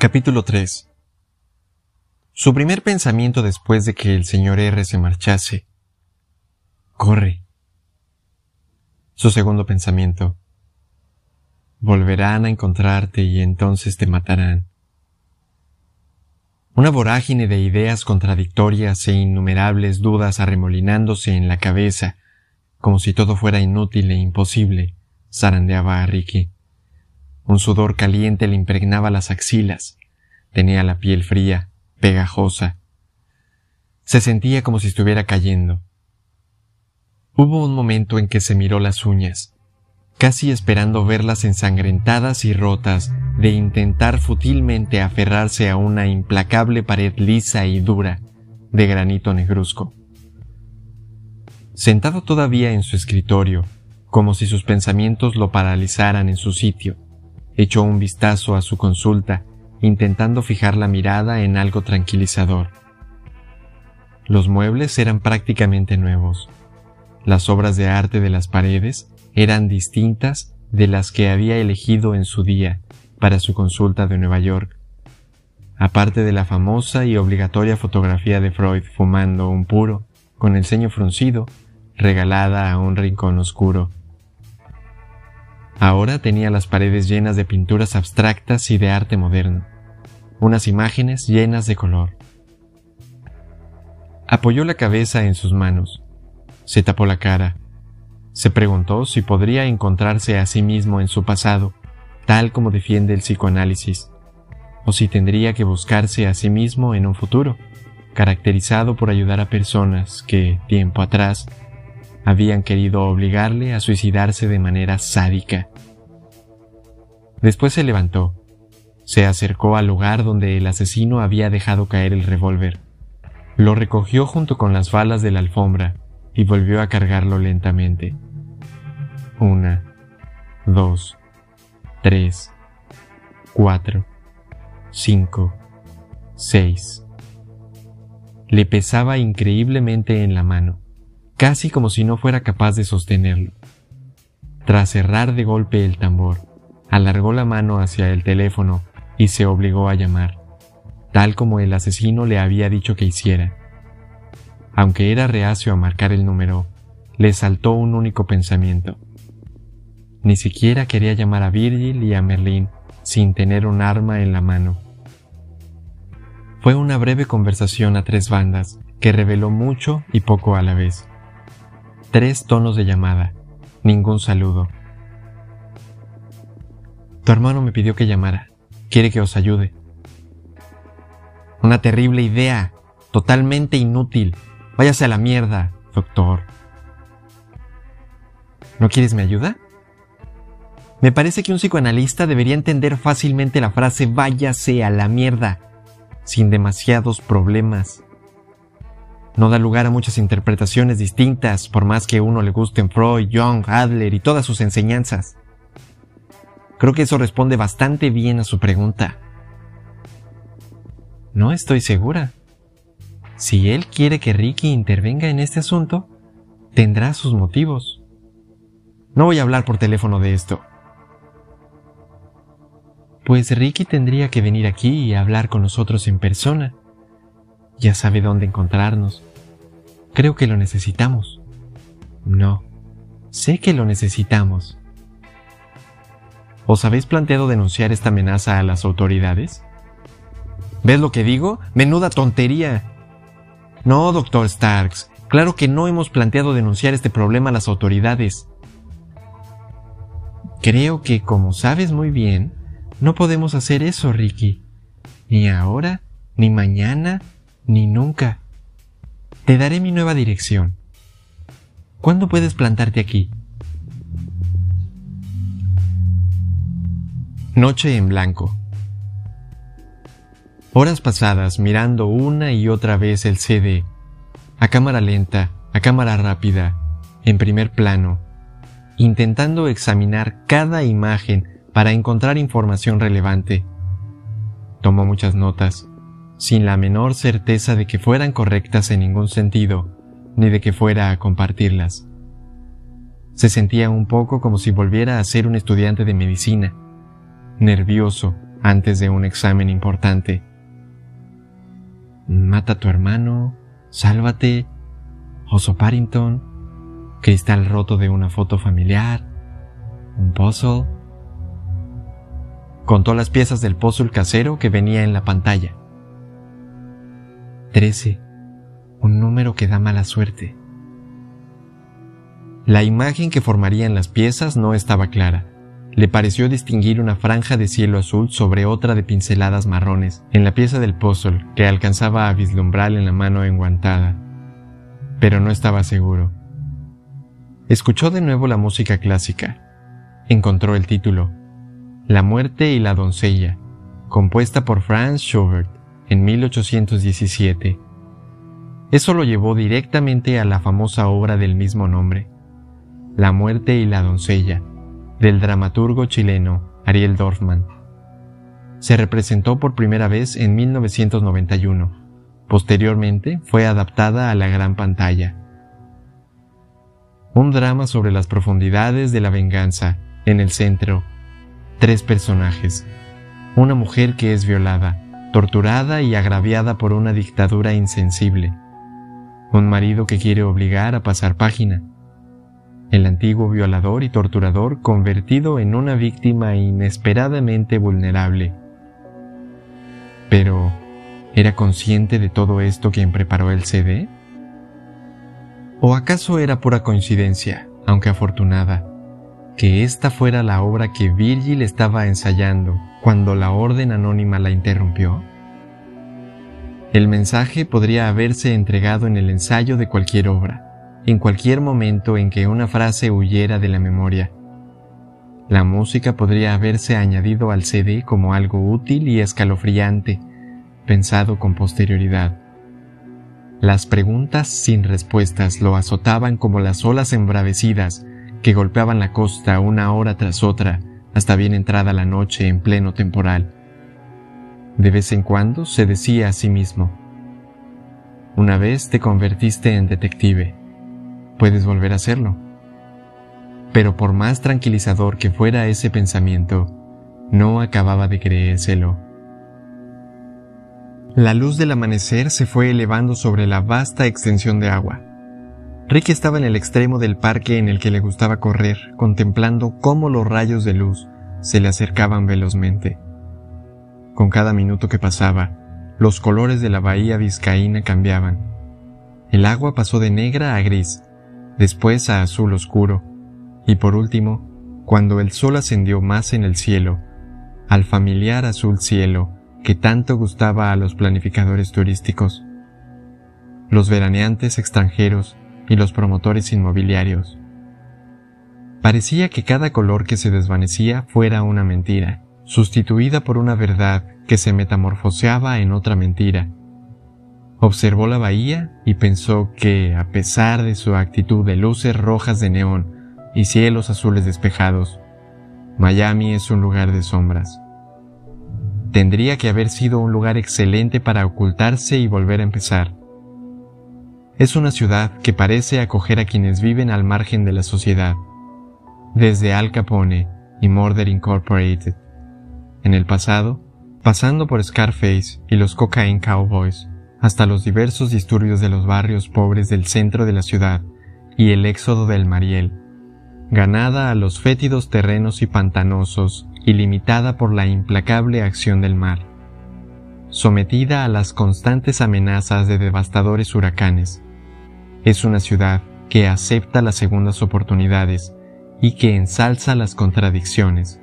Capítulo 3 Su primer pensamiento después de que el señor R se marchase. Corre. Su segundo pensamiento. Volverán a encontrarte y entonces te matarán. Una vorágine de ideas contradictorias e innumerables dudas arremolinándose en la cabeza, como si todo fuera inútil e imposible, zarandeaba a Ricky. Un sudor caliente le impregnaba las axilas. Tenía la piel fría, pegajosa. Se sentía como si estuviera cayendo. Hubo un momento en que se miró las uñas, casi esperando verlas ensangrentadas y rotas de intentar fútilmente aferrarse a una implacable pared lisa y dura de granito negruzco. Sentado todavía en su escritorio, como si sus pensamientos lo paralizaran en su sitio, echó un vistazo a su consulta, intentando fijar la mirada en algo tranquilizador. Los muebles eran prácticamente nuevos. Las obras de arte de las paredes eran distintas de las que había elegido en su día para su consulta de Nueva York. Aparte de la famosa y obligatoria fotografía de Freud fumando un puro, con el ceño fruncido, regalada a un rincón oscuro. Ahora tenía las paredes llenas de pinturas abstractas y de arte moderno, unas imágenes llenas de color. Apoyó la cabeza en sus manos, se tapó la cara, se preguntó si podría encontrarse a sí mismo en su pasado, tal como defiende el psicoanálisis, o si tendría que buscarse a sí mismo en un futuro, caracterizado por ayudar a personas que, tiempo atrás, habían querido obligarle a suicidarse de manera sádica. Después se levantó, se acercó al lugar donde el asesino había dejado caer el revólver, lo recogió junto con las balas de la alfombra y volvió a cargarlo lentamente. Una, dos, 3, 4, 5, 6. Le pesaba increíblemente en la mano, casi como si no fuera capaz de sostenerlo. Tras cerrar de golpe el tambor, alargó la mano hacia el teléfono y se obligó a llamar, tal como el asesino le había dicho que hiciera. Aunque era reacio a marcar el número, le saltó un único pensamiento. Ni siquiera quería llamar a Virgil y a Merlín sin tener un arma en la mano. Fue una breve conversación a tres bandas que reveló mucho y poco a la vez. Tres tonos de llamada, ningún saludo. Tu hermano me pidió que llamara. Quiere que os ayude. Una terrible idea, totalmente inútil. Váyase a la mierda, doctor. ¿No quieres mi ayuda? Me parece que un psicoanalista debería entender fácilmente la frase váyase a la mierda, sin demasiados problemas. No da lugar a muchas interpretaciones distintas, por más que uno le gusten Freud, Jung, Adler y todas sus enseñanzas. Creo que eso responde bastante bien a su pregunta. No estoy segura. Si él quiere que Ricky intervenga en este asunto, tendrá sus motivos. No voy a hablar por teléfono de esto. Pues Ricky tendría que venir aquí y hablar con nosotros en persona. Ya sabe dónde encontrarnos. Creo que lo necesitamos. No, sé que lo necesitamos. ¿Os habéis planteado denunciar esta amenaza a las autoridades? ¿Ves lo que digo? Menuda tontería. No, doctor Starks. Claro que no hemos planteado denunciar este problema a las autoridades. Creo que, como sabes muy bien, no podemos hacer eso, Ricky. Ni ahora, ni mañana, ni nunca. Te daré mi nueva dirección. ¿Cuándo puedes plantarte aquí? Noche en blanco. Horas pasadas mirando una y otra vez el CD, a cámara lenta, a cámara rápida, en primer plano, intentando examinar cada imagen para encontrar información relevante. Tomó muchas notas, sin la menor certeza de que fueran correctas en ningún sentido, ni de que fuera a compartirlas. Se sentía un poco como si volviera a ser un estudiante de medicina, nervioso, antes de un examen importante. Mata a tu hermano, sálvate, oso Parrington, cristal roto de una foto familiar, un puzzle. Contó las piezas del puzzle casero que venía en la pantalla. Trece, un número que da mala suerte. La imagen que formarían las piezas no estaba clara. Le pareció distinguir una franja de cielo azul sobre otra de pinceladas marrones en la pieza del puzzle que alcanzaba a vislumbrar en la mano enguantada. Pero no estaba seguro. Escuchó de nuevo la música clásica. Encontró el título, La muerte y la doncella, compuesta por Franz Schubert en 1817. Eso lo llevó directamente a la famosa obra del mismo nombre, La muerte y la doncella, del dramaturgo chileno Ariel Dorfman. Se representó por primera vez en 1991. Posteriormente fue adaptada a la gran pantalla un drama sobre las profundidades de la venganza. En el centro, tres personajes. Una mujer que es violada, torturada y agraviada por una dictadura insensible. Un marido que quiere obligar a pasar página. El antiguo violador y torturador convertido en una víctima inesperadamente vulnerable. Pero, ¿era consciente de todo esto quien preparó el CD? ¿O acaso era pura coincidencia, aunque afortunada, que esta fuera la obra que Virgil estaba ensayando cuando la orden anónima la interrumpió? El mensaje podría haberse entregado en el ensayo de cualquier obra, en cualquier momento en que una frase huyera de la memoria. La música podría haberse añadido al CD como algo útil y escalofriante, pensado con posterioridad. Las preguntas sin respuestas lo azotaban como las olas embravecidas que golpeaban la costa una hora tras otra hasta bien entrada la noche en pleno temporal. De vez en cuando se decía a sí mismo, una vez te convertiste en detective, puedes volver a hacerlo. Pero por más tranquilizador que fuera ese pensamiento, no acababa de creérselo. La luz del amanecer se fue elevando sobre la vasta extensión de agua. Ricky estaba en el extremo del parque en el que le gustaba correr, contemplando cómo los rayos de luz se le acercaban velozmente. Con cada minuto que pasaba, los colores de la bahía vizcaína cambiaban. El agua pasó de negra a gris, después a azul oscuro, y por último, cuando el sol ascendió más en el cielo, al familiar azul cielo, que tanto gustaba a los planificadores turísticos, los veraneantes extranjeros y los promotores inmobiliarios. Parecía que cada color que se desvanecía fuera una mentira, sustituida por una verdad que se metamorfoseaba en otra mentira. Observó la bahía y pensó que, a pesar de su actitud de luces rojas de neón y cielos azules despejados, Miami es un lugar de sombras. Tendría que haber sido un lugar excelente para ocultarse y volver a empezar. Es una ciudad que parece acoger a quienes viven al margen de la sociedad, desde Al Capone y Murder Incorporated. En el pasado, pasando por Scarface y los Cocaine Cowboys, hasta los diversos disturbios de los barrios pobres del centro de la ciudad y el éxodo del Mariel, ganada a los fétidos terrenos y pantanosos y limitada por la implacable acción del mar, sometida a las constantes amenazas de devastadores huracanes. Es una ciudad que acepta las segundas oportunidades y que ensalza las contradicciones.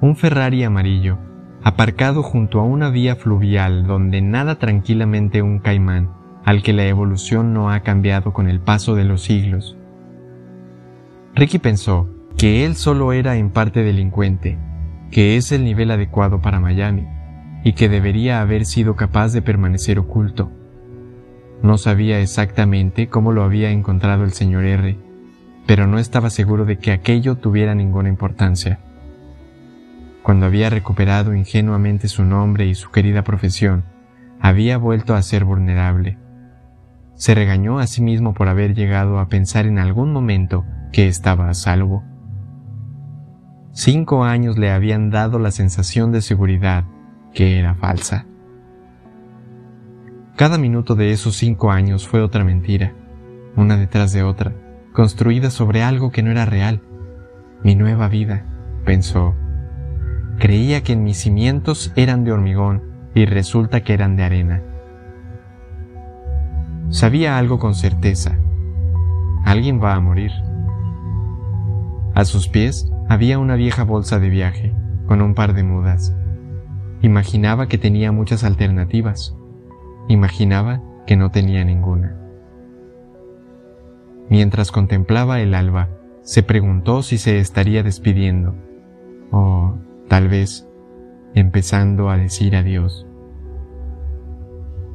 Un Ferrari amarillo, aparcado junto a una vía fluvial donde nada tranquilamente un caimán, al que la evolución no ha cambiado con el paso de los siglos. Ricky pensó, que él solo era en parte delincuente, que es el nivel adecuado para Miami, y que debería haber sido capaz de permanecer oculto. No sabía exactamente cómo lo había encontrado el señor R, pero no estaba seguro de que aquello tuviera ninguna importancia. Cuando había recuperado ingenuamente su nombre y su querida profesión, había vuelto a ser vulnerable. Se regañó a sí mismo por haber llegado a pensar en algún momento que estaba a salvo Cinco años le habían dado la sensación de seguridad que era falsa. Cada minuto de esos cinco años fue otra mentira, una detrás de otra, construida sobre algo que no era real. Mi nueva vida, pensó. Creía que mis cimientos eran de hormigón y resulta que eran de arena. Sabía algo con certeza. Alguien va a morir. A sus pies había una vieja bolsa de viaje, con un par de mudas. Imaginaba que tenía muchas alternativas. Imaginaba que no tenía ninguna. Mientras contemplaba el alba, se preguntó si se estaría despidiendo, o tal vez empezando a decir adiós.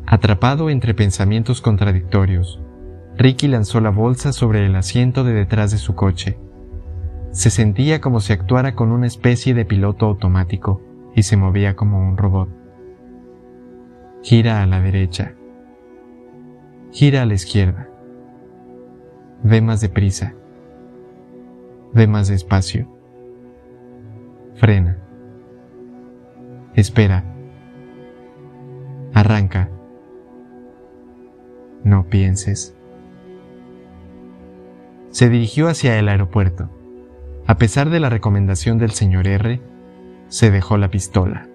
Atrapado entre pensamientos contradictorios, Ricky lanzó la bolsa sobre el asiento de detrás de su coche se sentía como si actuara con una especie de piloto automático y se movía como un robot. Gira a la derecha. Gira a la izquierda. Ve más deprisa. Ve más despacio. Frena. Espera. Arranca. No pienses. Se dirigió hacia el aeropuerto. A pesar de la recomendación del señor R, se dejó la pistola.